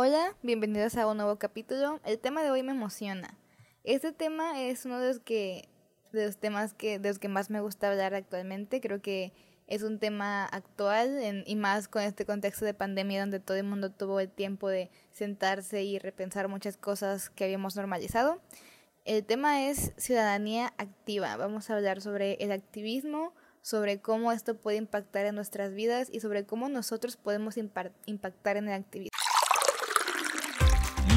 Hola, bienvenidos a un nuevo capítulo. El tema de hoy me emociona. Este tema es uno de los que de los temas que de los que más me gusta hablar actualmente. Creo que es un tema actual y más con este contexto de pandemia donde todo el mundo tuvo el tiempo de sentarse y repensar muchas cosas que habíamos normalizado. El tema es ciudadanía activa. Vamos a hablar sobre el activismo, sobre cómo esto puede impactar en nuestras vidas y sobre cómo nosotros podemos impactar en el activismo.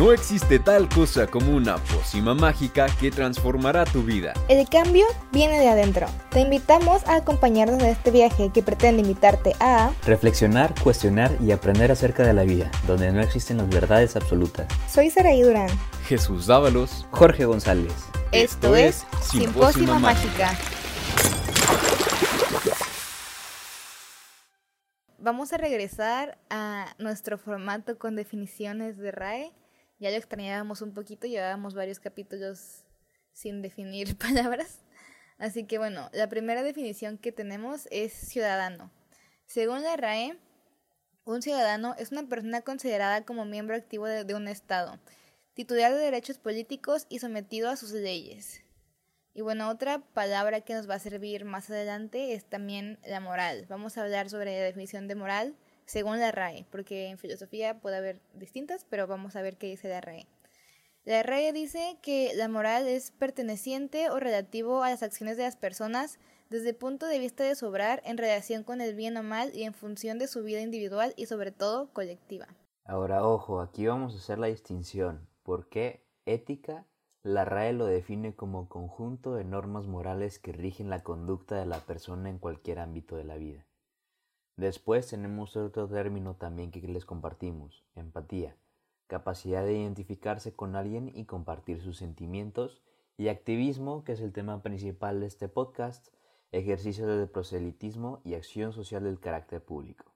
No existe tal cosa como una pócima mágica que transformará tu vida. El cambio viene de adentro. Te invitamos a acompañarnos en este viaje que pretende invitarte a reflexionar, cuestionar y aprender acerca de la vida, donde no existen las verdades absolutas. Soy Saraí Durán. Jesús Dávalos. Jorge González. Esto, es Simpósima Mágica. Vamos a regresar a nuestro formato con definiciones de RAE ya lo extrañábamos un poquito, llevábamos varios capítulos sin definir palabras. Así que bueno, la primera definición que tenemos es ciudadano. Según la RAE, un ciudadano es una persona considerada como miembro activo de, un Estado, titular de derechos políticos y sometido a sus leyes. Y bueno, otra palabra que nos va a servir más adelante es también la moral. Vamos a hablar sobre la definición de moral según la RAE, porque en filosofía puede haber distintas, pero vamos a ver qué dice la RAE. La RAE dice que la moral es perteneciente o relativo a las acciones de las personas desde el punto de vista de sobrar en relación con el bien o mal y en función de su vida individual y sobre todo colectiva. Ahora, ojo, aquí vamos a hacer la distinción, porque ética la RAE lo define como conjunto de normas morales que rigen la conducta de la persona en cualquier ámbito de la vida. Después tenemos otro término también que les compartimos, empatía, capacidad de identificarse con alguien y compartir sus sentimientos, y activismo, que es el tema principal de este podcast, ejercicio de proselitismo y acción social del carácter público.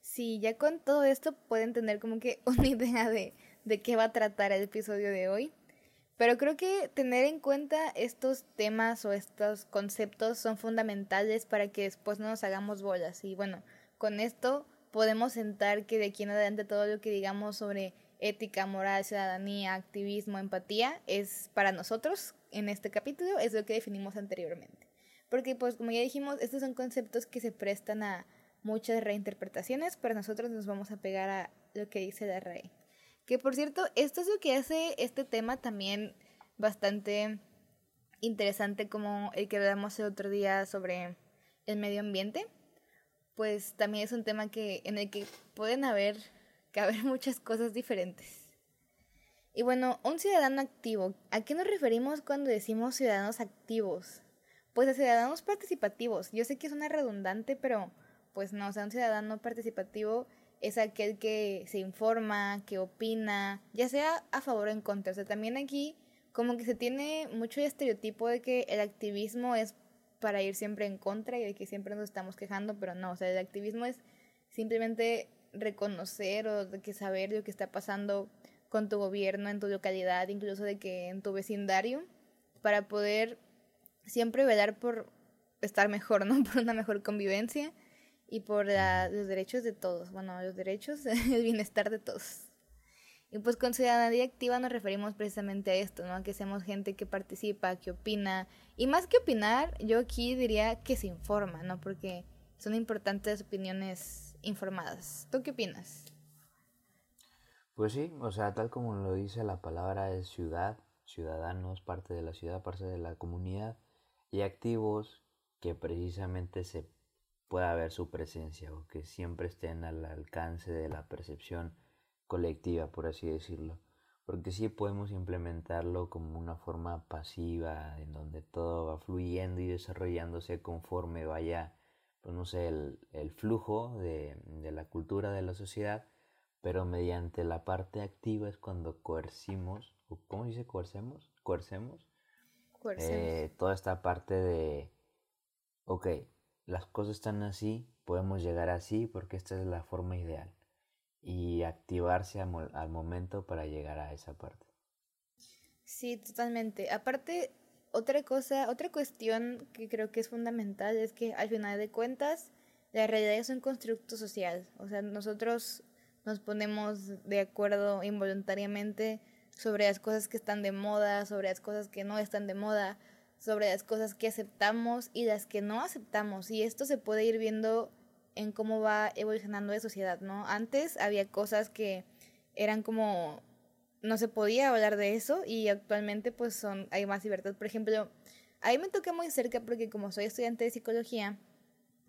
Sí, ya con todo esto pueden tener como que una idea de, de qué va a tratar el episodio de hoy. Pero creo que tener en cuenta estos temas o estos conceptos son fundamentales para que después no nos hagamos bolas. Y bueno, con esto podemos sentar que de aquí en adelante todo lo que digamos sobre ética, moral, ciudadanía, activismo, empatía es para nosotros en este capítulo, es lo que definimos anteriormente. Porque pues como ya dijimos, estos son conceptos que se prestan a muchas reinterpretaciones, pero nosotros nos vamos a pegar a lo que dice la RAE. Que por cierto, esto es lo que hace este tema también bastante interesante como el que hablamos el otro día sobre el medio ambiente. Pues también es un tema que, en el que pueden haber, caber muchas cosas diferentes. Y bueno, un ciudadano activo. ¿A qué nos referimos cuando decimos ciudadanos activos? Pues a ciudadanos participativos. Yo sé que es una redundante, pero pues no, o sea, un ciudadano participativo es aquel que se informa, que opina, ya sea a favor o en contra. O sea, también aquí como que se tiene mucho estereotipo de que el activismo es para ir siempre en contra y de que siempre nos estamos quejando, pero no, o sea, el activismo es simplemente reconocer o de que saber lo que está pasando con tu gobierno, en tu localidad, incluso de que en tu vecindario, para poder siempre velar por estar mejor, ¿no? Por una mejor convivencia y por los derechos de todos, bueno, los derechos, el bienestar de todos. Y pues con ciudadanía activa nos referimos precisamente a esto, ¿no? Que seamos gente que participa, que opina. Y más que opinar, yo aquí diría que se informa, ¿no? Porque son importantes opiniones informadas. ¿Tú qué opinas? Pues sí, o sea, tal como lo dice la palabra es ciudad, ciudadanos, parte de la ciudad, parte de la comunidad, y activos que precisamente se pueda ver su presencia o que siempre estén al alcance de la percepción colectiva, por así decirlo. Porque sí podemos implementarlo como una forma pasiva, en donde todo va fluyendo y desarrollándose conforme vaya, pues no sé, el, el flujo de, de, la cultura de la sociedad, pero mediante la parte activa es cuando coercimos, ¿cómo se dice coercemos? Coercemos. Eh, toda esta parte de, ok, las cosas están así, podemos llegar así porque esta es la forma ideal y activarse al, momento para llegar a esa parte. Sí, totalmente. Aparte, otra cosa, otra cuestión que creo que es fundamental es que al final de cuentas la realidad es un constructo social. O sea, nosotros nos ponemos de acuerdo involuntariamente sobre las cosas que están de moda, sobre las cosas que no están de moda, sobre las cosas que aceptamos y las que no aceptamos. Y esto se puede ir viendo en cómo va evolucionando la sociedad, ¿no? Antes había cosas que eran como no se podía hablar de eso y actualmente pues son hay más libertad. Por ejemplo, ahí me toca muy cerca porque como soy estudiante de psicología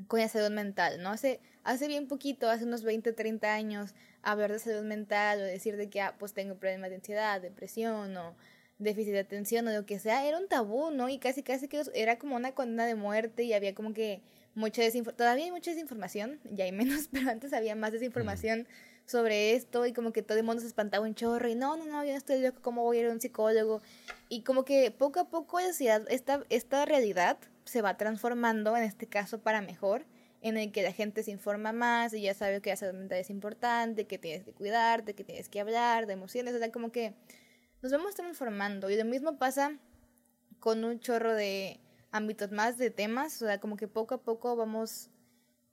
con la salud mental, ¿no? Hace hace bien poquito, hace unos 20, 30 años, hablar de salud mental o decir de que ah, pues tengo problemas de ansiedad, depresión o déficit de atención o lo que sea, era un tabú, ¿no? Y casi casi que era como una condena de muerte y había como que mucha desinformación, todavía hay mucha desinformación, ya hay menos, pero antes había más desinformación sobre esto y como que todo el mundo se espantaba un chorro y no, no, no, yo no estoy loco, ¿cómo voy a ir a un psicólogo? Y como que poco a poco la sociedad, esta, esta realidad se va transformando, en este caso para mejor, en el que la gente se informa más y ya sabe que la salud mental es importante, que tienes que cuidarte, que tienes que hablar de emociones, o sea, como que nos vamos transformando y lo mismo pasa con un chorro de ámbitos más de temas, o sea, como que poco a poco vamos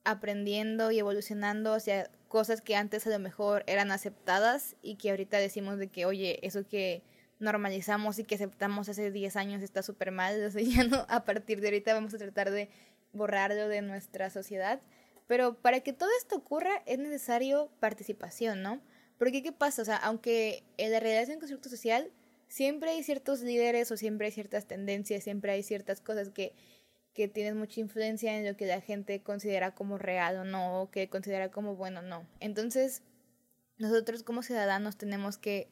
aprendiendo y evolucionando hacia cosas que antes a lo mejor eran aceptadas y que ahorita decimos de que, oye, eso que normalizamos y que aceptamos hace 10 años está súper mal, o sea, ya no, a partir de ahorita vamos a tratar de borrarlo de nuestra sociedad. Pero para que todo esto ocurra es necesario participación, ¿no? Porque ¿qué pasa? O sea, aunque en la realidad es un constructo social, siempre hay ciertos líderes o siempre hay ciertas tendencias, siempre hay ciertas cosas que, que tienen mucha influencia en lo que la gente considera como real o no, o que considera como bueno o no. Entonces, nosotros como ciudadanos tenemos que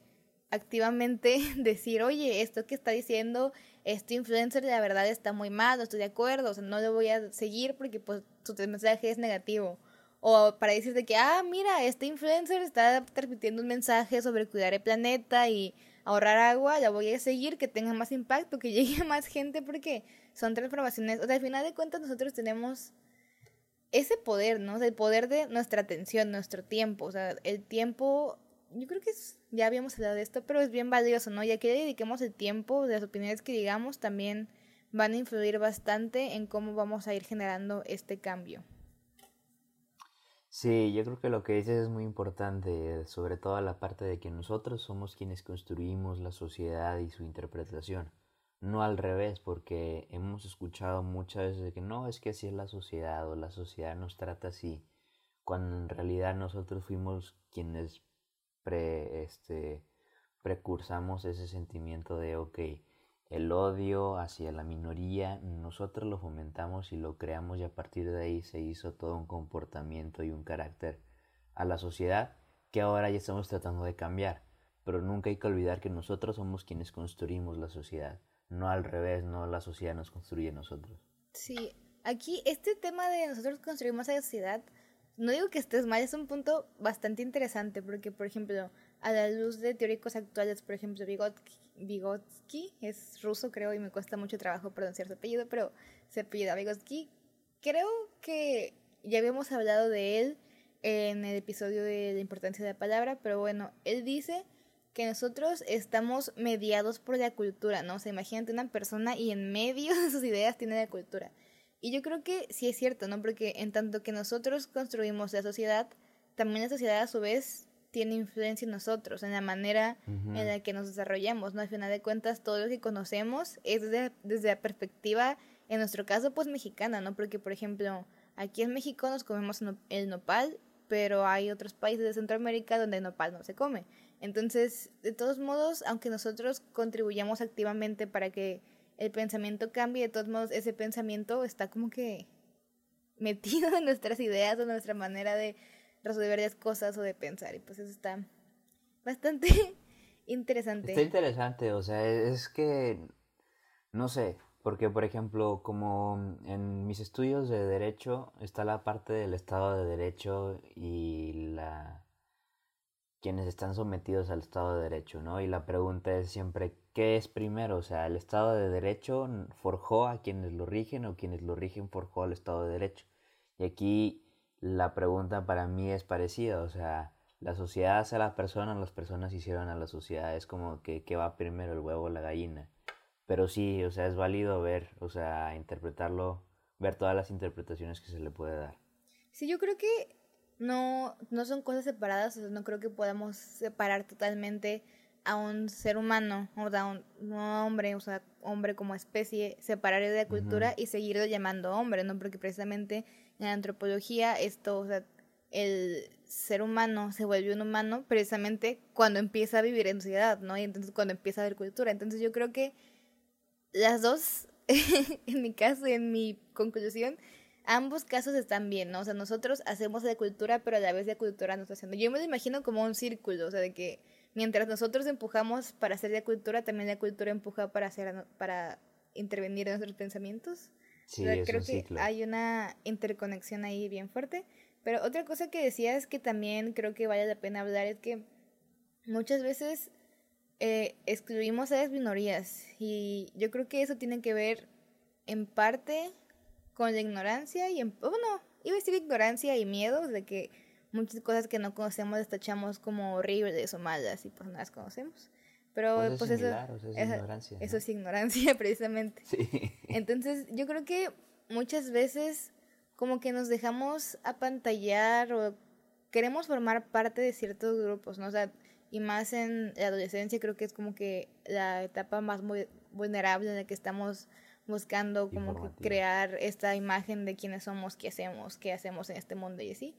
activamente decir, oye, esto que está diciendo este influencer la verdad está muy mal, no estoy de acuerdo, o sea, no lo voy a seguir porque pues su mensaje es negativo. O para decirte que, ah, mira, este influencer está transmitiendo un mensaje sobre cuidar el planeta y ahorrar agua, la voy a seguir, que tenga más impacto, que llegue a más gente, porque son transformaciones. O sea, al final de cuentas nosotros tenemos ese poder, ¿no? El poder de nuestra atención, nuestro tiempo. O sea, el tiempo, yo creo que ya habíamos hablado de esto, pero es bien valioso, ¿no? Ya que le dediquemos el tiempo, las opiniones que digamos, también van a influir bastante en cómo vamos a ir generando este cambio. Sí, yo creo que lo que dices es muy importante, sobre todo la parte de que nosotros somos quienes construimos la sociedad y su interpretación, no al revés, porque hemos escuchado muchas veces que no, es que así es la sociedad o la sociedad nos trata así, cuando en realidad nosotros fuimos quienes pre, este, precursamos ese sentimiento de, ok, el odio hacia la minoría, nosotros lo fomentamos y lo creamos y a partir de ahí se hizo todo un comportamiento y un carácter a la sociedad que ahora ya estamos tratando de cambiar. Pero nunca hay que olvidar que nosotros somos quienes construimos la sociedad, no al revés, no la sociedad nos construye a nosotros. Sí, aquí este tema de nosotros construimos la sociedad, no digo que estés mal, es un punto bastante interesante porque, por ejemplo, a la luz de teóricos actuales, por ejemplo, Vygotsky, es ruso creo y me cuesta mucho trabajo pronunciar su apellido, pero se apellida Vygotsky. Creo que ya habíamos hablado de él en el episodio de la importancia de la palabra, pero bueno, él dice que nosotros estamos mediados por la cultura, ¿no? O sea, imagínate una persona y en medio de sus ideas tiene la cultura. Y yo creo que sí es cierto, ¿no? Porque en tanto que nosotros construimos la sociedad, también la sociedad a su vez tiene influencia en nosotros, en la manera en la que nos desarrollamos, ¿no? Al final de cuentas, todo lo que conocemos es desde, desde la perspectiva, en nuestro caso, pues mexicana, ¿no? Porque, por ejemplo, aquí en México nos comemos el nopal, pero hay otros países de Centroamérica donde el nopal no se come. Entonces, de todos modos, aunque nosotros contribuyamos activamente para que el pensamiento cambie, de todos modos, ese pensamiento está como que metido en nuestras ideas, en nuestra manera de resolver las cosas o de pensar. Y pues eso está bastante interesante. Está interesante, o sea, es que, no sé, porque por ejemplo, como en mis estudios de derecho está la parte del Estado de Derecho y la quienes están sometidos al Estado de Derecho, ¿no? Y la pregunta es siempre, ¿qué es primero? O sea, ¿el Estado de Derecho forjó a quienes lo rigen o quienes lo rigen forjó al Estado de Derecho? Y aquí la pregunta para mí es parecida, o sea, la sociedad hace a las personas, las personas hicieron a la sociedad, es como que, que va primero el huevo o la gallina. Pero sí, o sea, es válido ver, o sea, interpretarlo, ver todas las interpretaciones que se le puede dar. Sí, yo creo que no, no son cosas separadas, no creo que podamos separar totalmente a un ser humano, o sea, un, hombre, o sea, hombre como especie, separarlo de la cultura y seguirlo llamando hombre, ¿no? Porque precisamente en la antropología esto, o sea, el ser humano se vuelve un humano precisamente cuando empieza a vivir en sociedad, ¿no? Y entonces cuando empieza a haber cultura. Entonces yo creo que las dos, en mi caso y en mi conclusión, ambos casos están bien, ¿no? O sea, nosotros hacemos de cultura, pero a la vez de cultura nos está haciendo. Yo me lo imagino como un círculo, o sea, de que mientras nosotros empujamos para hacer de cultura, también la cultura empuja para hacer para intervenir en nuestros pensamientos. Sí, creo que hay una interconexión ahí bien fuerte. Pero otra cosa que decía es que también creo que vale la pena hablar es que muchas veces eh, excluimos a las minorías y yo creo que eso tiene que ver en parte con la ignorancia y en, bueno, iba a decir ignorancia y miedo de que muchas cosas que no conocemos las tachamos como horribles o malas y pues no las conocemos. Pero pues, pues eso, es ignorancia, eso es ignorancia precisamente. Sí. Entonces yo creo que muchas veces como que nos dejamos apantallar o queremos formar parte de ciertos grupos, ¿no? O sea, y más en la adolescencia creo que es como que la etapa más muy vulnerable en la que estamos buscando como que crear esta imagen de quiénes somos, qué hacemos, qué hacemos en este mundo y así.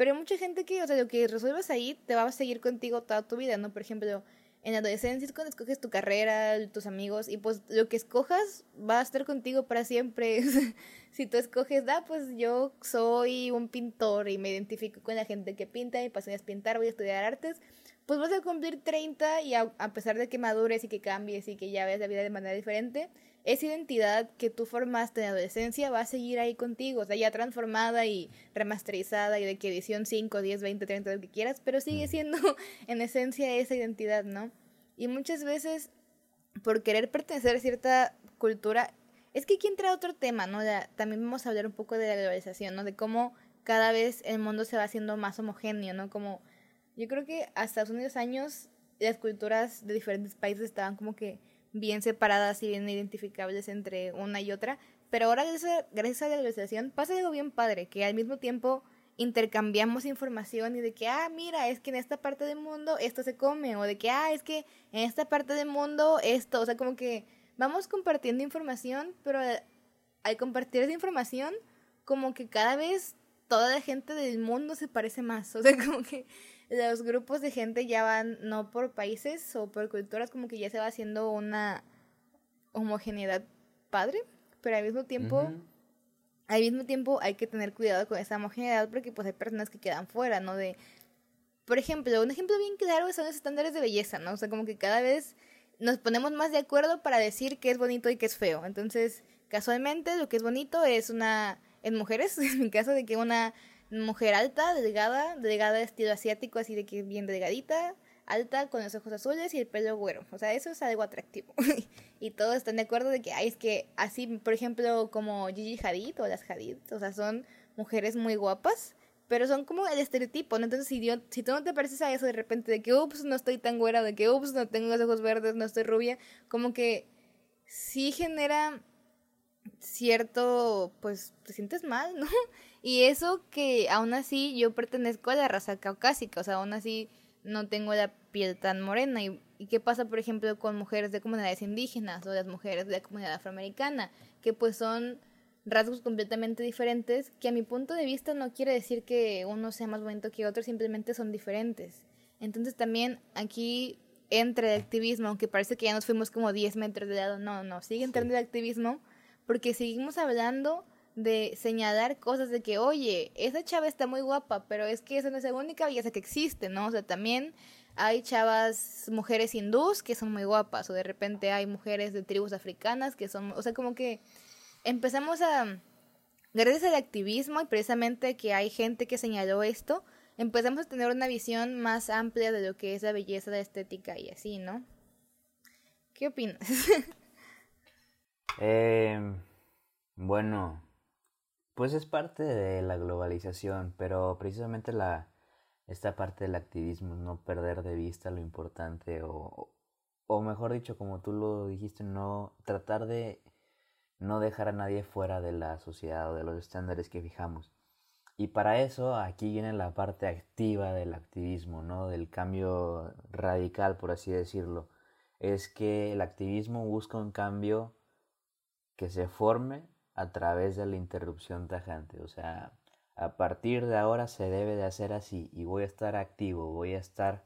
Pero hay mucha gente que, o sea, lo que resuelvas ahí te va a seguir contigo toda tu vida, ¿no? Por ejemplo, en la adolescencia es cuando escoges tu carrera, tus amigos, y pues lo que escojas va a estar contigo para siempre. si tú escoges, ah, pues yo soy un pintor y me identifico con la gente que pinta, mi pasión es pintar, voy a estudiar artes, pues vas a cumplir 30 y a, a pesar de que madures y que cambies y que ya veas la vida de manera diferente, esa identidad que tú formaste en la adolescencia va a seguir ahí contigo, o sea, ya transformada y remasterizada y de que edición 5, 10, 20, 30, lo que quieras, pero sigue siendo en esencia esa identidad, ¿no? Y muchas veces, por querer pertenecer a cierta cultura, es que aquí entra otro tema, ¿no? Ya, también vamos a hablar un poco de la globalización, ¿no? De cómo cada vez el mundo se va haciendo más homogéneo, ¿no? Como yo creo que hasta hace unos años las culturas de diferentes países estaban como que bien separadas y bien identificables entre una y otra. Pero ahora, gracias a la globalización, pasa algo bien padre, que al mismo tiempo intercambiamos información y de que, ah, mira, es que en esta parte del mundo esto se come, o de que, ah, es que en esta parte del mundo esto, o sea, como que vamos compartiendo información, pero al compartir esa información, como que cada vez toda la gente del mundo se parece más, o sea, como que los grupos de gente ya van no por países o por culturas, como que ya se va haciendo una homogeneidad padre, pero al mismo tiempo, al mismo tiempo hay que tener cuidado con esa homogeneidad porque pues hay personas que quedan fuera, ¿no? De, por ejemplo, un ejemplo bien claro son los estándares de belleza, ¿no? O sea, como que cada vez nos ponemos más de acuerdo para decir qué es bonito y qué es feo. Entonces, casualmente lo que es bonito es una, en mujeres, en mi caso, de que una mujer alta, delgada, delgada de estilo asiático, así de que bien delgadita, alta, con los ojos azules y el pelo güero. O sea, eso es algo atractivo. y todos están de acuerdo de que, ay, es que así, por ejemplo, como Gigi Hadid o las Hadid, o sea, son mujeres muy guapas, pero son como el estereotipo, ¿no? Entonces, si, si tú no te pareces a eso de repente, de que, ups, no estoy tan güera, de que, ups, no tengo los ojos verdes, no estoy rubia, como que sí genera cierto, pues, te sientes mal, ¿no? Y eso que aún así yo pertenezco a la raza caucásica, o sea, aún así no tengo la piel tan morena. ¿Y, qué pasa, por ejemplo, con mujeres de comunidades indígenas o las mujeres de la comunidad afroamericana? Que pues son rasgos completamente diferentes, que a mi punto de vista no quiere decir que uno sea más bonito que otro, simplemente son diferentes. Entonces también aquí entra el activismo, aunque parece que ya nos fuimos como 10 metros de lado, no, no, sigue entrando el activismo porque seguimos hablando de señalar cosas de que, oye, esa chava está muy guapa, pero es que esa no es la única belleza que existe, ¿no? O sea, también hay chavas, mujeres hindús que son muy guapas, o de repente hay mujeres de tribus africanas que son, o sea, como que empezamos a, gracias al activismo y precisamente que hay gente que señaló esto, empezamos a tener una visión más amplia de lo que es la belleza, la estética y así, ¿no? ¿Qué opinas? eh, bueno, pues es parte de la globalización, pero precisamente la esta parte del activismo, no perder de vista lo importante o, o mejor dicho, como tú lo dijiste, no tratar de no dejar a nadie fuera de la sociedad o de los estándares que fijamos. Y para eso aquí viene la parte activa del activismo, ¿no? Del cambio radical, por así decirlo. Es que el activismo busca un cambio que se forme a través de la interrupción tajante. O sea, a partir de ahora se debe de hacer así y voy a estar activo, voy a estar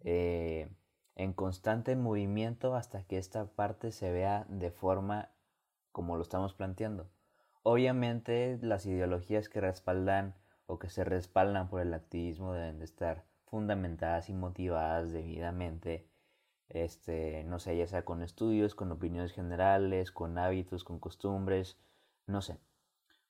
eh, en constante movimiento hasta que esta parte se vea de forma como lo estamos planteando. Obviamente las ideologías que respaldan o que se respaldan por el activismo deben de estar fundamentadas y motivadas debidamente, este, no sé, ya sea con estudios, con opiniones generales, con hábitos, con costumbres, no sé.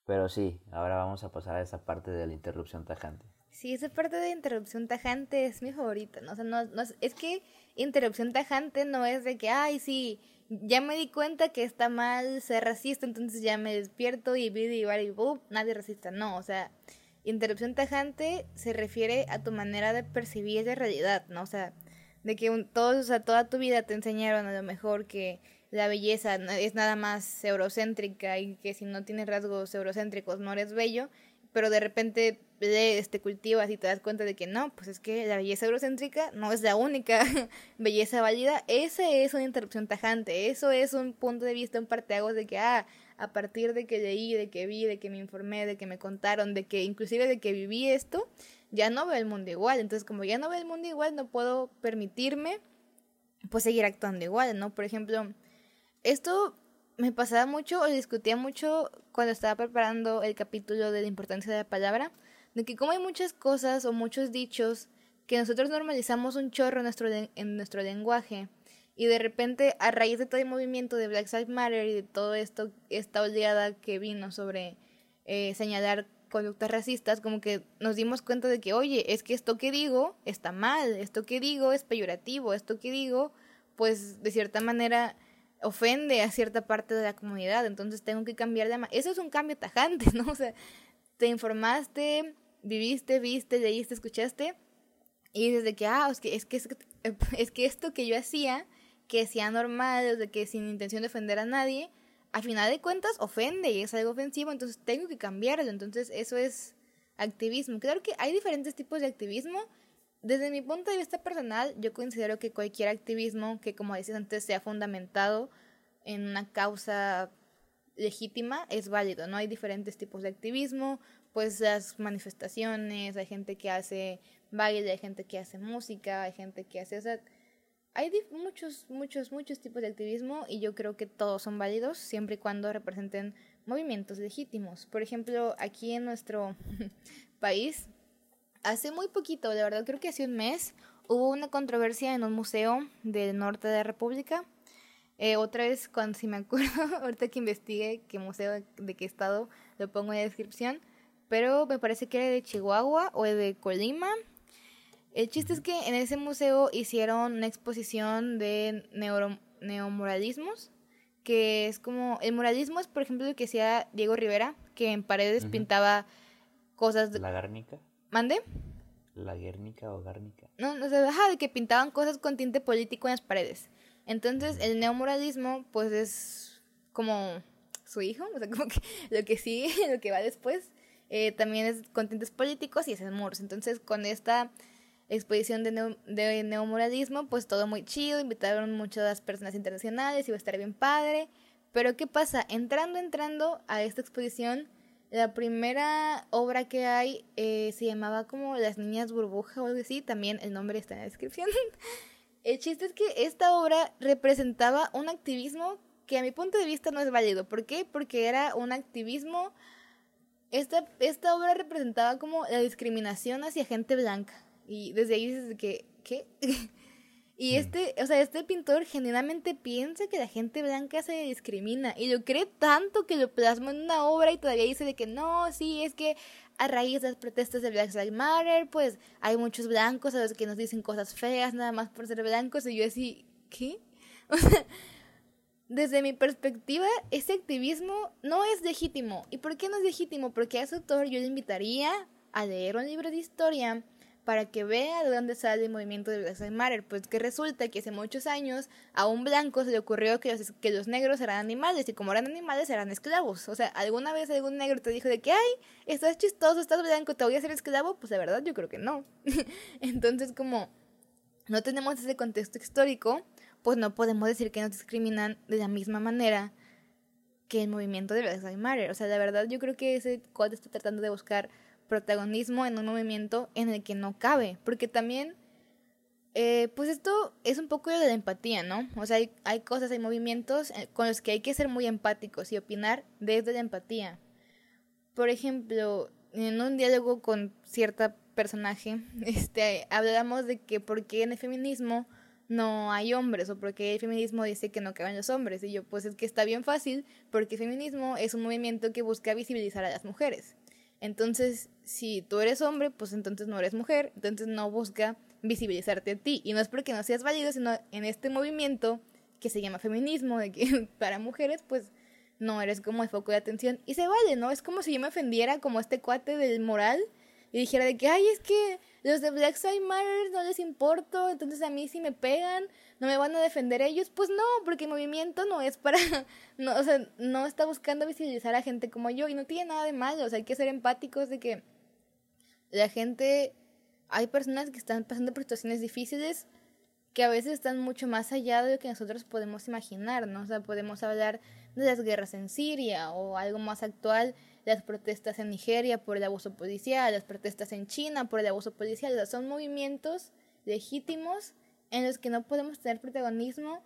Pero sí, ahora vamos a pasar a esa parte de la interrupción tajante. Sí, esa parte de interrupción tajante es mi favorita, ¿no? O sea, no, no es, que interrupción tajante no es de que, ay, sí, ya me di cuenta que está mal ser racista, entonces ya me despierto y vi y boom, nadie racista. No, o sea, interrupción tajante se refiere a tu manera de percibir la realidad, ¿no? O sea, de que un, todos, o sea, toda tu vida te enseñaron a lo mejor que la belleza es nada más eurocéntrica y que si no tienes rasgos eurocéntricos no eres bello, pero de repente lees, te cultivas y te das cuenta de que no, pues es que la belleza eurocéntrica no es la única belleza válida. Esa es una interrupción tajante, eso es un punto de vista, un parteaguas de que, ah, a partir de que leí, de que vi, de que me informé, de que me contaron, de que inclusive de que viví esto, ya no veo el mundo igual. Entonces, como ya no veo el mundo igual, no puedo permitirme, pues, seguir actuando igual, ¿no? Por ejemplo, esto me pasaba mucho o discutía mucho cuando estaba preparando el capítulo de la importancia de la palabra, de que como hay muchas cosas o muchos dichos que nosotros normalizamos un chorro en nuestro, en nuestro lenguaje y de repente a raíz de todo el movimiento de Black Lives Matter y de todo esto, esta oleada que vino sobre eh, señalar conductas racistas, como que nos dimos cuenta de que, oye, es que esto que digo está mal, esto que digo es peyorativo, esto que digo, pues de cierta manera ofende a cierta parte de la comunidad, entonces tengo que cambiar de... Eso es un cambio tajante, ¿no? O sea, te informaste, viviste, viste, leíste, escuchaste, y desde que, ah, es que, es que, es que esto que yo hacía, que sea normal, de que sin intención de ofender a nadie, a final de cuentas ofende y es algo ofensivo, entonces tengo que cambiarlo, entonces eso es activismo. Claro que hay diferentes tipos de activismo, desde mi punto de vista personal, yo considero que cualquier activismo que, como decías antes, sea fundamentado en una causa legítima es válido, ¿no? Hay diferentes tipos de activismo, pues las manifestaciones, hay gente que hace baile, hay gente que hace música, hay gente que hace... O sea, hay muchos, muchos, muchos tipos de activismo y yo creo que todos son válidos siempre y cuando representen movimientos legítimos. Por ejemplo, aquí en nuestro país hace muy poquito, de verdad creo que hace un mes, hubo una controversia en un museo del norte de la República. Eh, otra vez, cuando si me acuerdo, ahorita que investigue qué museo, de qué estado, lo pongo en la descripción. Pero me parece que era de Chihuahua o de Colima. El chiste es que en ese museo hicieron una exposición de neuro, neomoralismos, que es como, el muralismo es por ejemplo lo que hacía Diego Rivera, que en paredes pintaba cosas... De... ¿La Gárnica? ¿Mande? ¿La Guernica o Gárnica? No, no sé, ajá, de que pintaban cosas con tinte político en las paredes. Entonces, el neomoralismo, pues es como su hijo, o sea, como que lo que sigue, lo que va después, eh, también es con tintes políticos y es en muros. Entonces, con esta exposición de, de neomoralismo, pues todo muy chido, invitaron muchas personas internacionales, iba a estar bien padre. Pero, ¿qué pasa? Entrando, entrando a esta exposición, la primera obra que hay eh, se llamaba como Las Niñas Burbuja o algo así, también el nombre está en la descripción. el chiste es que esta obra representaba un activismo que a mi punto de vista no es válido. ¿Por qué? Porque era un activismo... Esta, esta obra representaba como la discriminación hacia gente blanca. Y desde ahí dices que, ¿qué? Y mm. este, o sea, este pintor genuinamente piensa que la gente blanca se discrimina y lo cree tanto que lo plasma en una obra y todavía dice de que no, sí, es que a raíz de las protestas de Black Lives Matter, pues hay muchos blancos a los que nos dicen cosas feas nada más por ser blancos y yo así, ¿qué? O sea, desde mi perspectiva, este activismo no es legítimo. ¿Y por qué no es legítimo? Porque a ese autor yo le invitaría a leer un libro de historia para que vea de dónde sale el movimiento de Black Lives Matter. Pues que resulta que hace muchos años a un blanco se le ocurrió que los, que los negros eran animales y como eran animales eran esclavos. O sea, ¿alguna vez algún negro te dijo de que, ay, estás chistoso, estás blanco, te voy a hacer esclavo? Pues la verdad yo creo que no. Entonces como no tenemos ese contexto histórico, pues no podemos decir que nos discriminan de la misma manera que el movimiento de Black Lives Matter. O sea, la verdad yo creo que ese cuadro está tratando de buscar protagonismo en un movimiento en el que no cabe. Porque también, eh, pues esto es un poco de la empatía, ¿no? O sea, hay, hay cosas, hay movimientos eh, con los que hay que ser muy empáticos y opinar desde la empatía. Por ejemplo, en un diálogo con cierta personaje, este, hablamos de que por qué en el feminismo no hay hombres o porque el feminismo dice que no caben los hombres. Y yo, pues es que está bien fácil porque el feminismo es un movimiento que busca visibilizar a las mujeres. Entonces, si tú eres hombre, pues entonces no eres mujer, entonces no busca visibilizarte a ti. Y no es porque no seas válido, sino en este movimiento que se llama feminismo, de que para mujeres, pues no eres como el foco de atención. Y se vale, ¿no? Es como si yo me ofendiera como este cuate del moral y dijera de que, ay, es que los de Black Side Matter no les importo, entonces a mí si me pegan, no me van a defender ellos. Pues no, porque el movimiento no es para, no, o sea, no está buscando visibilizar a gente como yo y no tiene nada de malo, o sea, hay que ser empáticos de que la gente, hay personas que están pasando por situaciones difíciles que a veces están mucho más allá de lo que nosotros podemos imaginar, ¿no? O sea, podemos hablar de las guerras en Siria o algo más actual las protestas en Nigeria por el abuso policial, las protestas en China por el abuso policial. O son movimientos legítimos en los que no podemos tener protagonismo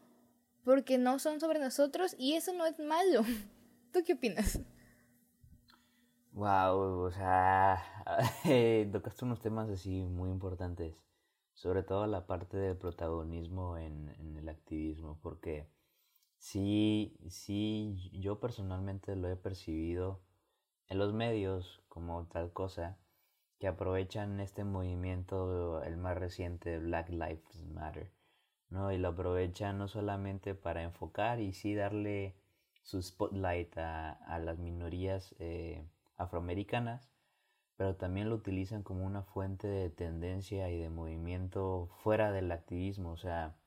porque no son sobre nosotros y eso no es malo. ¿Tú qué opinas? Wow, o sea, tocaste unos temas así muy importantes, sobre todo la parte del protagonismo en, en el activismo, porque sí, sí, yo personalmente lo he percibido en los medios como tal cosa que aprovechan este movimiento, el más reciente, Black Lives Matter, ¿no? Y lo aprovechan no solamente para enfocar y sí darle su spotlight a, las minorías eh, afroamericanas, pero también lo utilizan como una fuente de tendencia y de movimiento fuera del activismo, o sea,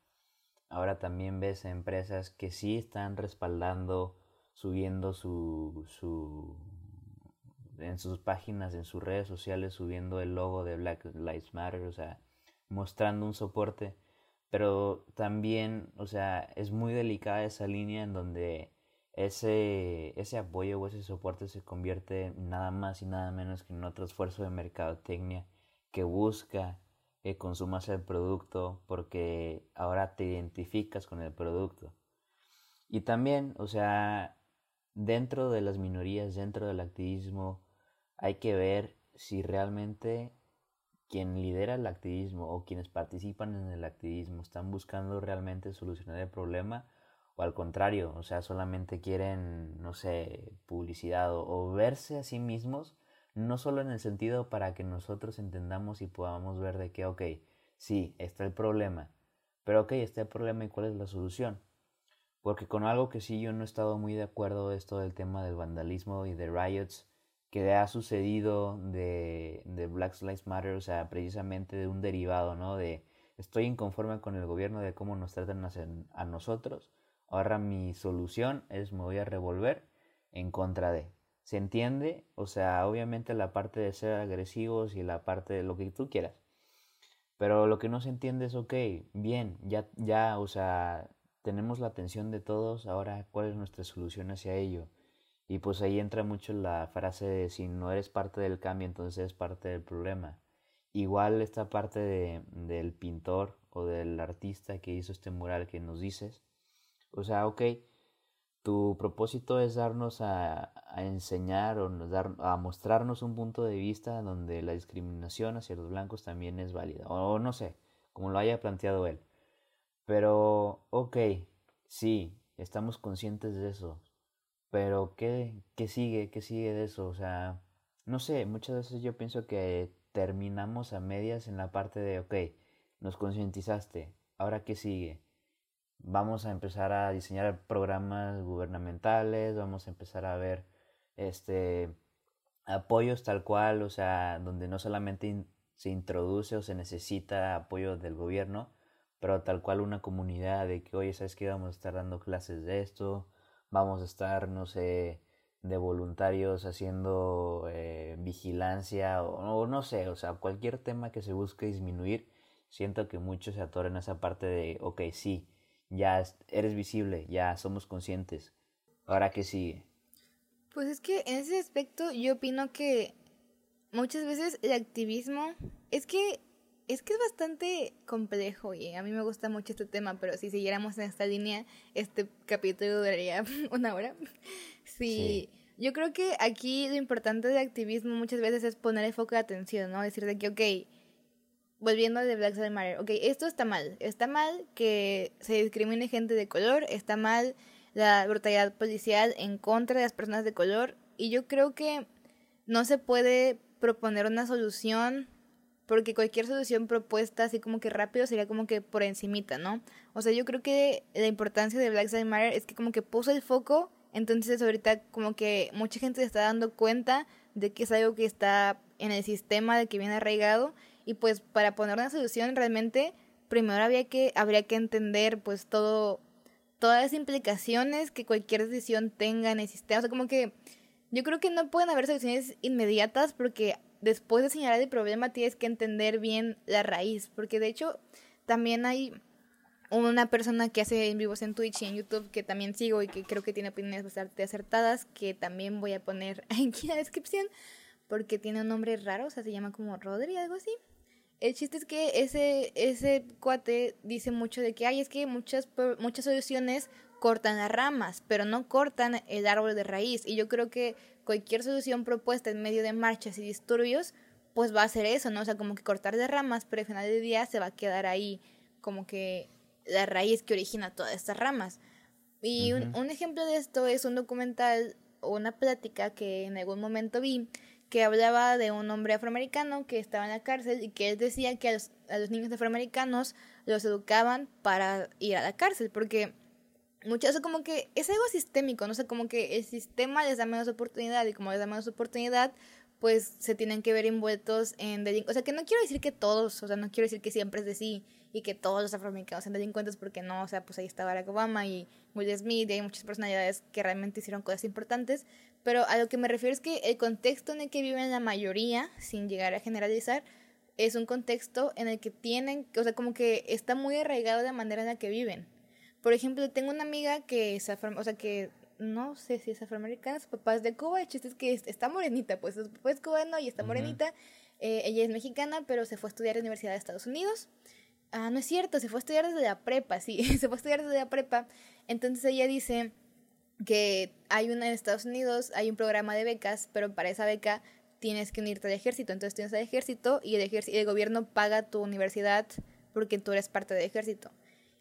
ahora también ves empresas que sí están respaldando, subiendo su, su en sus páginas, en sus redes sociales, subiendo el logo de Black Lives Matter, o sea, mostrando un soporte, pero también, o sea, es muy delicada esa línea en donde ese, ese apoyo o ese soporte se convierte nada más y nada menos que en otro esfuerzo de mercadotecnia que busca que consumas el producto porque ahora te identificas con el producto. Y también, o sea, dentro de las minorías, dentro del activismo, hay que ver si realmente quien lidera el activismo o quienes participan en el activismo están buscando realmente solucionar el problema o al contrario, o sea, solamente quieren, no sé, publicidad o, verse a sí mismos, no solo en el sentido para que nosotros entendamos y podamos ver de que, ok, sí, está el problema, pero ok, está el problema y cuál es la solución. Porque con algo que sí yo no he estado muy de acuerdo esto del tema del vandalismo y de riots que ha sucedido de, de Black Lives Matter, o sea, precisamente de un derivado, ¿no? De estoy inconforme con el gobierno de cómo nos tratan a, nosotros, ahora mi solución es me voy a revolver en contra de. ¿Se entiende? O sea, obviamente la parte de ser agresivos y la parte de lo que tú quieras. Pero lo que no se entiende es, ok, bien, ya, ya, o sea, tenemos la atención de todos, ahora cuál es nuestra solución hacia ello. Y pues ahí entra mucho la frase de si no eres parte del cambio, entonces eres parte del problema. Igual esta parte de, del pintor o del artista que hizo este mural que nos dices. O sea, ok, tu propósito es darnos a, enseñar o dar, a mostrarnos un punto de vista donde la discriminación hacia los blancos también es válida. O no sé, como lo haya planteado él. Pero, ok, sí, estamos conscientes de eso. Pero, ¿qué, ¿qué sigue? ¿Qué sigue de eso? O sea, no sé, muchas veces yo pienso que terminamos a medias en la parte de, ok, nos concientizaste, ahora qué sigue? Vamos a empezar a diseñar programas gubernamentales, vamos a empezar a ver este apoyos tal cual, o sea, donde no solamente se introduce o se necesita apoyo del gobierno, pero tal cual una comunidad de que, oye, ¿sabes qué? Vamos a estar dando clases de esto, vamos a estar, no sé, de voluntarios haciendo eh, vigilancia o, no sé, o sea, cualquier tema que se busque disminuir, siento que muchos se atoran a esa parte de, ok, sí, ya eres visible, ya somos conscientes, ahora que sigue. Pues es que en ese aspecto yo opino que muchas veces el activismo es que es que es bastante complejo y a mí me gusta mucho este tema, pero si siguiéramos en esta línea, este capítulo duraría una hora. Sí, Yo creo que aquí lo importante del activismo muchas veces es poner el foco de atención, ¿no? Decir de que, ok, volviendo de Black Lives Matter, ok, esto está mal. Está mal que se discrimine gente de color, está mal la brutalidad policial en contra de las personas de color y yo creo que no se puede proponer una solución porque cualquier solución propuesta así como que rápido sería como que por encimita, ¿no? O sea, yo creo que la importancia de Black Lives Matter es que como que puso el foco, entonces ahorita como que mucha gente se está dando cuenta de que es algo que está en el sistema, de que viene arraigado y pues para poner una solución realmente primero había que habría que entender pues todo todas las implicaciones que cualquier decisión tenga en el sistema, o sea, como que yo creo que no pueden haber soluciones inmediatas porque después de señalar el problema tienes que entender bien la raíz, porque de hecho también hay una persona que hace en vivos en Twitch y en YouTube que también sigo y que creo que tiene opiniones bastante acertadas, que también voy a poner aquí en la descripción, porque tiene un nombre raro, o sea, se llama como Rodri, algo así. El chiste es que ese, ese cuate dice mucho de que hay, es que muchas, muchas soluciones cortan las ramas, pero no cortan el árbol de raíz. Y yo creo que cualquier solución propuesta en medio de marchas y disturbios, pues va a ser eso, ¿no? O sea, como que cortar de ramas, pero al final del día se va a quedar ahí como que la raíz que origina todas estas ramas. Y un, un, ejemplo de esto es un documental o una plática que en algún momento vi que hablaba de un hombre afroamericano que estaba en la cárcel y que él decía que a los, a los niños afroamericanos los educaban para ir a la cárcel, porque muchas, o como que es algo sistémico, no sé, como que el sistema les da menos oportunidad y como les da menos oportunidad, pues se tienen que ver envueltos en delincuencia. O sea, que no quiero decir que todos, o sea, no quiero decir que siempre es de sí y que todos los afroamericanos sean delincuentes porque no, o sea, pues ahí está Barack Obama y Will Smith y hay muchas personalidades que realmente hicieron cosas importantes, pero a lo que me refiero es que el contexto en el que viven la mayoría, sin llegar a generalizar, es un contexto en el que tienen, o sea, como que está muy arraigado la manera en la que viven. Por ejemplo, tengo una amiga que es o sea, que no sé si es afroamericana, su papá es de Cuba, el chiste es que está morenita, pues su papá es cubano y está morenita. Eh, ella es mexicana, pero se fue a estudiar a la Universidad de Estados Unidos. Ah, no es cierto, se fue a estudiar desde la prepa, sí, se fue a estudiar desde la prepa. Entonces ella dice que hay una en Estados Unidos, hay un programa de becas, pero para esa beca tienes que unirte al ejército. Entonces tienes al ejército y el, ejército, el gobierno paga tu universidad porque tú eres parte del ejército.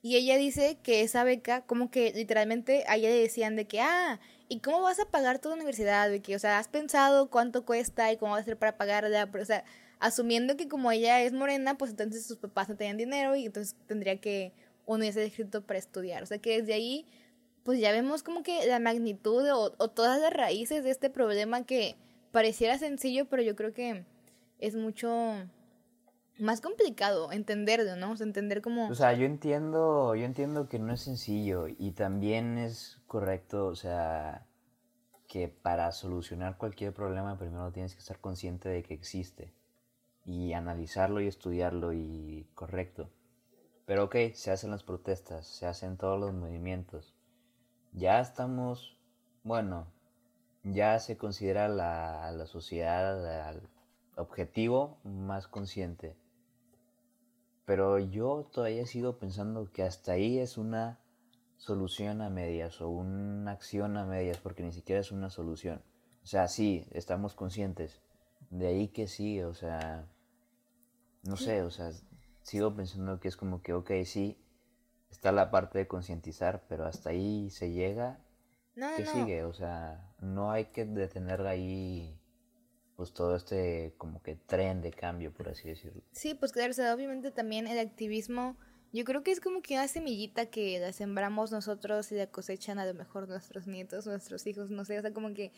Y ella dice que esa beca, como que literalmente a ella le decían de que, ah, ¿y cómo vas a pagar tu universidad? De que, o sea, ¿has pensado cuánto cuesta y cómo va a ser para pagarla? Pero, o sea, asumiendo que como ella es morena, pues entonces sus papás no tenían dinero y entonces tendría que unirse escrito para estudiar. O sea, que desde ahí, pues ya vemos como que la magnitud o, o todas las raíces de este problema que pareciera sencillo, pero yo creo que es mucho más complicado entenderlo, ¿no? O sea, entender cómo... O sea, yo entiendo, yo entiendo que no es sencillo y también es correcto, o sea, que para solucionar cualquier problema primero tienes que estar consciente de que existe y analizarlo y estudiarlo y correcto. Pero ok, se hacen las protestas, se hacen todos los movimientos. Ya estamos, bueno, ya se considera la, la sociedad al objetivo más consciente. Pero yo todavía sigo pensando que hasta ahí es una solución a medias o una acción a medias, porque ni siquiera es una solución. O sea, sí, estamos conscientes. De ahí que sí, o sea, no sé, o sea, sigo pensando que es como que, ok, sí, está la parte de concientizar, pero hasta ahí se llega. ¿Qué sigue? O sea, no hay que detener ahí pues todo este como que tren de cambio, por así decirlo. Sí, pues claro, o sea, obviamente también el activismo, yo creo que es como que una semillita que la sembramos nosotros y la cosechan a lo mejor nuestros nietos, nuestros hijos, no sé, o sea, como que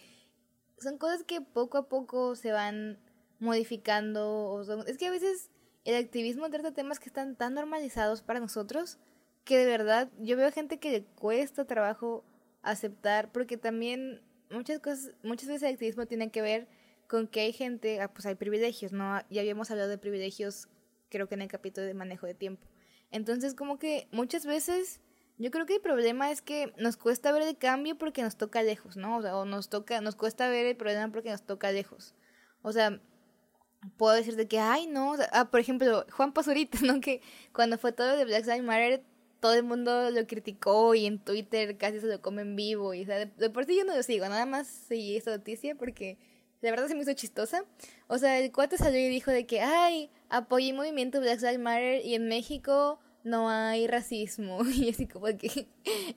son cosas que poco a poco se van modificando. O es que a veces el activismo trata temas que están tan normalizados para nosotros que de verdad yo veo gente que le cuesta trabajo aceptar porque también muchas cosas, muchas veces el activismo tiene que ver con que hay gente, ah, pues hay privilegios, ¿no? Ya habíamos hablado de privilegios creo que en el capítulo de manejo de tiempo. Entonces como que muchas veces yo creo que el problema es que nos cuesta ver el cambio porque nos toca lejos, ¿no? O sea, o nos toca, nos cuesta ver el problema porque nos toca lejos. O sea, puedo decirte que, ay, no, ah, por ejemplo, Juan Pazurita, ¿no? Que cuando fue todo de Black Lives Matter, todo el mundo lo criticó y en Twitter casi se lo come en vivo. Y, o sea, de, por sí yo no lo sigo, nada más seguí esta noticia porque de verdad se me hizo chistosa. O sea, el cuate salió y dijo de que, ay, apoyé el movimiento Black Lives Matter y en México no hay racismo. Y así como que,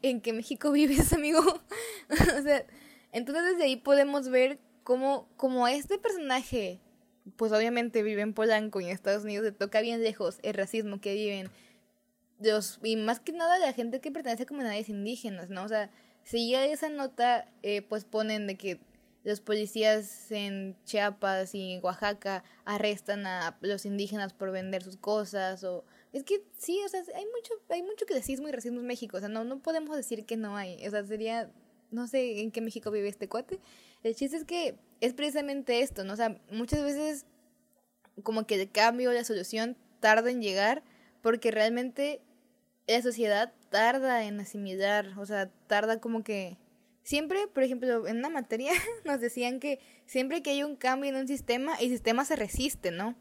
¿en qué México vives, amigo? o sea, entonces desde ahí podemos ver cómo, cómo este personaje pues obviamente vive en Polanco y en Estados Unidos se toca bien lejos el racismo que viven los, y más que nada la gente que pertenece a comunidades indígenas, ¿no? O sea, si ya esa nota, eh, pues ponen de que los policías en Chiapas y en Oaxaca arrestan a los indígenas por vender sus cosas o es que sí, o sea, hay mucho hay mucho clasismo y racismo en México, o sea, no no podemos decir que no hay, o sea, sería no sé en qué México vive este cuate. El chiste es que es precisamente esto, ¿no? O sea, muchas veces como que el cambio, la solución tarda en llegar porque realmente la sociedad tarda en asimilar, o sea, tarda como que siempre, por ejemplo, en una materia nos decían que siempre que hay un cambio en un sistema, el sistema se resiste, ¿no?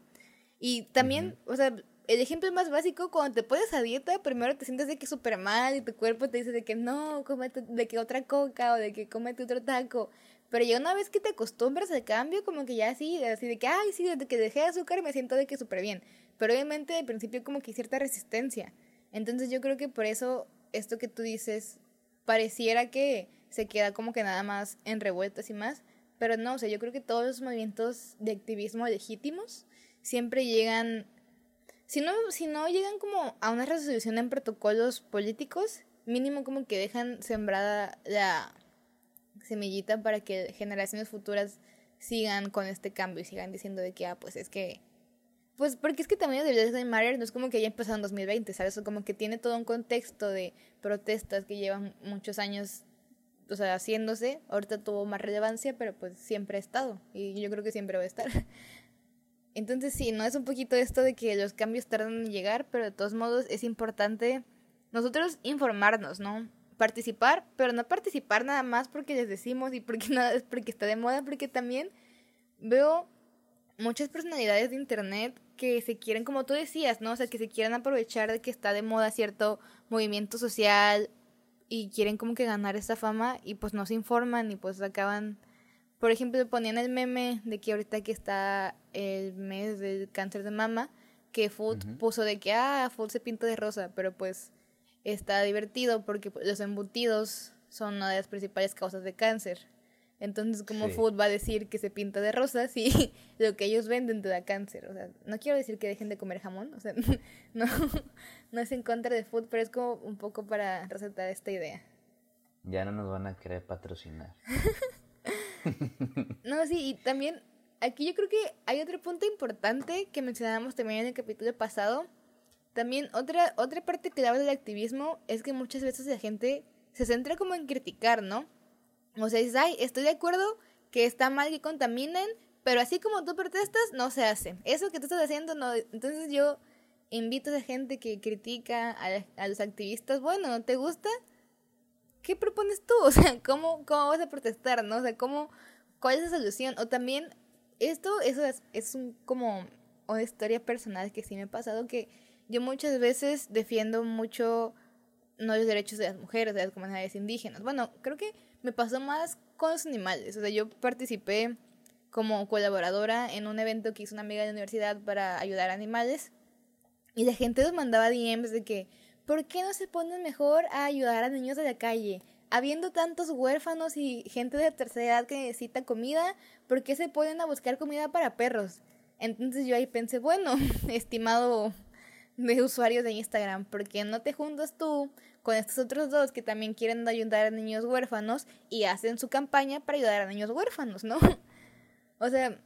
Y también, o sea, el ejemplo más básico, cuando te pones a dieta, primero te sientes de que súper mal y tu cuerpo te dice de que no, comete de que otra coca o de que comete otro taco. Pero ya una vez que te acostumbras al cambio, como que ya así, así de que, ay, sí, desde que dejé azúcar me siento de que súper bien. Pero obviamente al principio como que hay cierta resistencia. Entonces yo creo que por eso esto que tú dices pareciera que se queda como que nada más en revueltas y más. Pero no, o sea, yo creo que todos los movimientos de activismo legítimos siempre llegan, si no, si no llegan como a una resolución en protocolos políticos, mínimo como que dejan sembrada la semillita para que generaciones futuras sigan con este cambio y sigan diciendo de que, ah, pues es que... Pues porque es que también el de Matter no es como que ya empezó en 2020, ¿sabes? O como que tiene todo un contexto de protestas que llevan muchos años, o sea, haciéndose. Ahorita tuvo más relevancia, pero pues siempre ha estado. Y yo creo que siempre va a estar. Entonces sí, no es un poquito esto de que los cambios tardan en llegar, pero de todos modos es importante nosotros informarnos, ¿no? participar, pero no participar nada más porque les decimos y porque nada es porque está de moda, porque también veo muchas personalidades de internet que se quieren, como tú decías, ¿no? O sea, que se quieren aprovechar de que está de moda cierto movimiento social y quieren como que ganar esta fama y pues no se informan y pues acaban, por ejemplo, ponían el meme de que ahorita que está el mes del cáncer de mama, que Food puso de que, ah, Food se pinta de rosa, pero pues está divertido porque los embutidos son una de las principales causas de cáncer. Entonces, como Food va a decir que se pinta de rosas y lo que ellos venden te da cáncer. O sea, no quiero decir que dejen de comer jamón, o sea, no, no es en contra de Food, pero es como un poco para resaltar esta idea. Ya no nos van a querer patrocinar. no, sí, y también aquí yo creo que hay otro punto importante que mencionábamos también en el capítulo pasado, también otra, otra parte clave del activismo es que muchas veces la gente se centra como en criticar, ¿no? O sea, dices, ay, estoy de acuerdo que está mal que contaminen, pero así como tú protestas, no se hace. Eso que tú estás haciendo, no. Entonces yo invito a gente que critica a, a los activistas, bueno, ¿no te gusta? ¿Qué propones tú? O sea, ¿cómo, cómo vas a protestar, no? O sea, ¿cómo, ¿cuál es la solución? O también, esto eso es, un, como una historia personal que sí me ha pasado que yo muchas veces defiendo mucho no los derechos de las mujeres, de las comunidades indígenas. Bueno, creo que me pasó más con los animales. O sea, yo participé como colaboradora en un evento que hizo una amiga de universidad para ayudar a animales. Y la gente nos mandaba DMs de que, ¿por qué no se ponen mejor a ayudar a niños de la calle? Habiendo tantos huérfanos y gente de tercera edad que necesita comida, ¿por qué se ponen a buscar comida para perros? Entonces yo ahí pensé, bueno, estimado de usuarios de Instagram, porque no te juntas tú con estos otros dos que también quieren ayudar a niños huérfanos y hacen su campaña para ayudar a niños huérfanos, ¿no? o sea,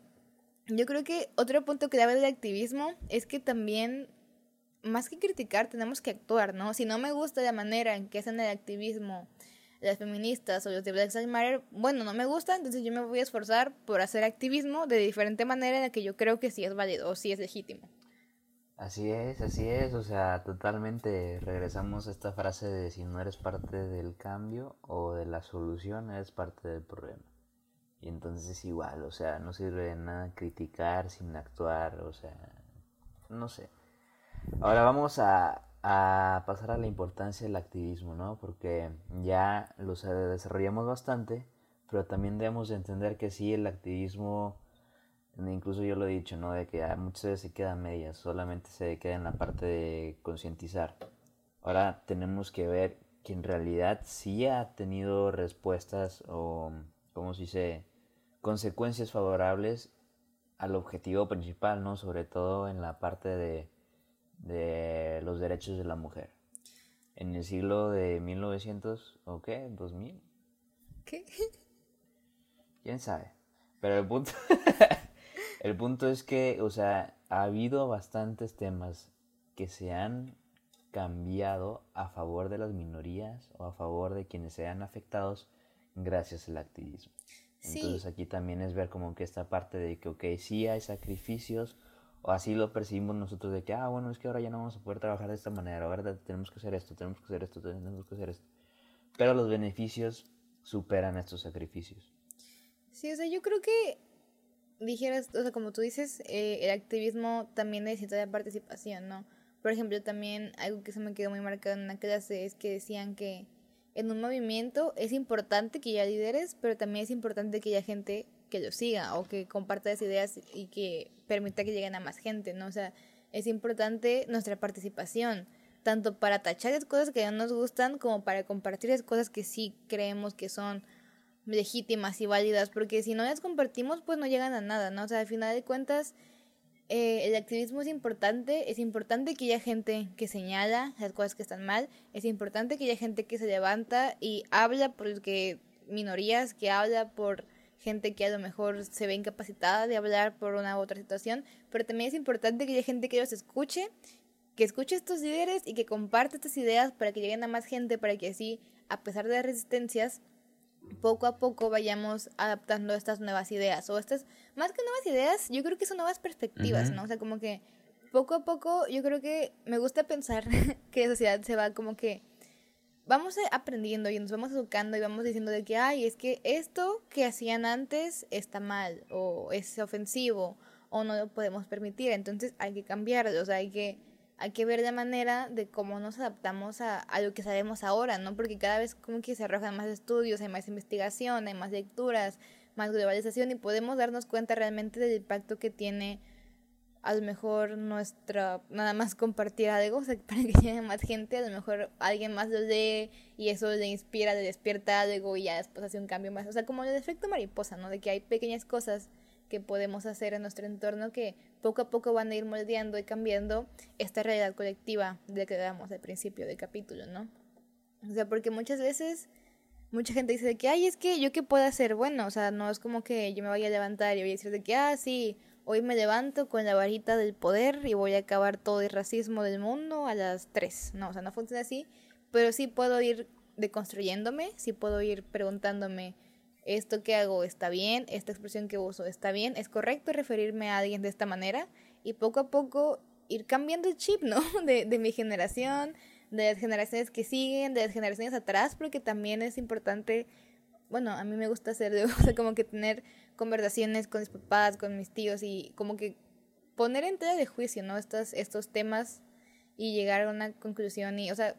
yo creo que otro punto clave del activismo es que también, más que criticar, tenemos que actuar, ¿no? Si no me gusta la manera en que hacen el activismo las feministas o los de Black Lives bueno, no me gusta, entonces yo me voy a esforzar por hacer activismo de diferente manera en la que yo creo que sí es válido o sí es legítimo. Así es, así es, o sea, totalmente regresamos a esta frase de si no eres parte del cambio o de la solución, eres parte del problema. Y entonces es igual, o sea, no sirve de nada criticar sin actuar, o sea, no sé. Ahora vamos a, a pasar a la importancia del activismo, ¿no? Porque ya lo desarrollamos bastante, pero también debemos de entender que sí, el activismo incluso yo lo he dicho, ¿no? De que muchas veces se queda medias, solamente se queda en la parte de concientizar. Ahora tenemos que ver que en realidad sí ha tenido respuestas o, como se consecuencias favorables al objetivo principal, ¿no? Sobre todo en la parte de, de los derechos de la mujer. En el siglo de 1900, ¿o qué? ¿2000? ¿Qué? ¿Quién sabe? Pero el punto... El punto es que, o sea, ha habido bastantes temas que se han cambiado a favor de las minorías o a favor de quienes sean afectados gracias al activismo. Entonces aquí también es ver como que esta parte de que, ok, sí hay sacrificios, o así lo percibimos nosotros de que, ah, bueno, es que ahora ya no vamos a poder trabajar de esta manera, ahora tenemos que hacer esto, tenemos que hacer esto, tenemos que hacer esto. Pero los beneficios superan estos sacrificios. Sí, o sea, yo creo que dijeras, o sea, como tú dices, eh, el activismo también necesita de participación, ¿no? Por ejemplo, también algo que se me quedó muy marcado en una clase es que decían que en un movimiento es importante que haya líderes, pero también es importante que haya gente que lo siga o que comparta las ideas y que permita que lleguen a más gente, ¿no? O sea, es importante nuestra participación, tanto para tachar las cosas que no nos gustan como para compartir las cosas que sí creemos que son legítimas y válidas, porque si no las compartimos, pues no llegan a nada, ¿no? O sea, al final de cuentas, eh, el activismo es importante, es importante que haya gente que señala las cosas que están mal, es importante que haya gente que se levanta y habla por que minorías, que habla por gente que a lo mejor se ve incapacitada de hablar por una u otra situación, pero también es importante que haya gente que los escuche, que escuche estos líderes y que comparte estas ideas para que lleguen a más gente, para que así, a pesar de las resistencias, poco a poco vayamos adaptando estas nuevas ideas o estas, más que nuevas ideas, yo creo que son nuevas perspectivas, ¿no? O sea, como que poco a poco yo creo que me gusta pensar que la sociedad se va como que vamos aprendiendo y nos vamos educando y vamos diciendo de que, ay, es que esto que hacían antes está mal o es ofensivo o no lo podemos permitir, entonces hay que cambiarlo, o sea, hay que hay que ver de manera de cómo nos adaptamos a, a, lo que sabemos ahora, ¿no? Porque cada vez como que se arrojan más estudios, hay más investigación, hay más lecturas, más globalización y podemos darnos cuenta realmente del impacto que tiene a lo mejor nuestra, nada más compartir algo, o sea, para que llegue más gente, a lo mejor alguien más lo lee y eso le inspira, le despierta algo y ya después hace un cambio más, o sea, como el efecto mariposa, ¿no? De que hay pequeñas cosas que podemos hacer en nuestro entorno que poco a poco van a ir moldeando y cambiando esta realidad colectiva de la que damos al principio del capítulo, ¿no? O sea, porque muchas veces mucha gente dice de que, ay, es que yo qué puedo hacer, bueno, o sea, no es como que yo me vaya a levantar y voy a decir de que, ah, sí, hoy me levanto con la varita del poder y voy a acabar todo el racismo del mundo a las tres, no, o sea, no funciona así, pero sí puedo ir deconstruyéndome, sí puedo ir preguntándome, esto que hago está bien, esta expresión que uso está bien, es correcto referirme a alguien de esta manera y poco a poco ir cambiando el chip, ¿no? De, de mi generación, de las generaciones que siguen, de las generaciones atrás, porque también es importante, bueno, a mí me gusta hacer, o como que tener conversaciones con mis papás, con mis tíos y como que poner en tela de juicio, ¿no? Estos, estos temas y llegar a una conclusión y, o sea,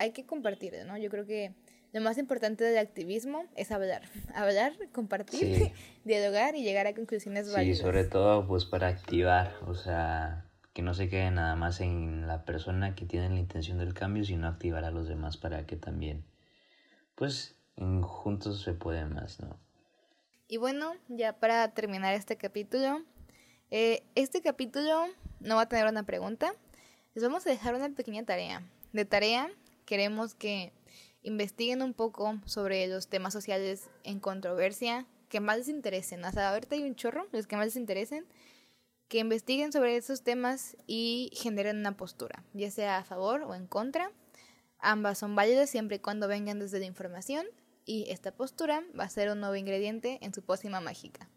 hay que compartir, ¿no? Yo creo que lo más importante del activismo es hablar, hablar, compartir, dialogar y llegar a conclusiones válidas. Sí, sobre todo pues para activar, o sea, que no se quede nada más en la persona que tiene la intención del cambio, sino activar a los demás para que también, pues, juntos se puede más, ¿no? Y bueno, ya para terminar este capítulo, eh, este capítulo no va a tener una pregunta. Les vamos a dejar una pequeña tarea. De tarea queremos que investiguen un poco sobre los temas sociales en controversia que más les interesen. Hasta ahorita hay un chorro, los que más les interesen, que investiguen sobre esos temas y generen una postura, ya sea a favor o en contra. Ambas son válidas siempre y cuando vengan desde la información y esta postura va a ser un nuevo ingrediente en su pócima mágica.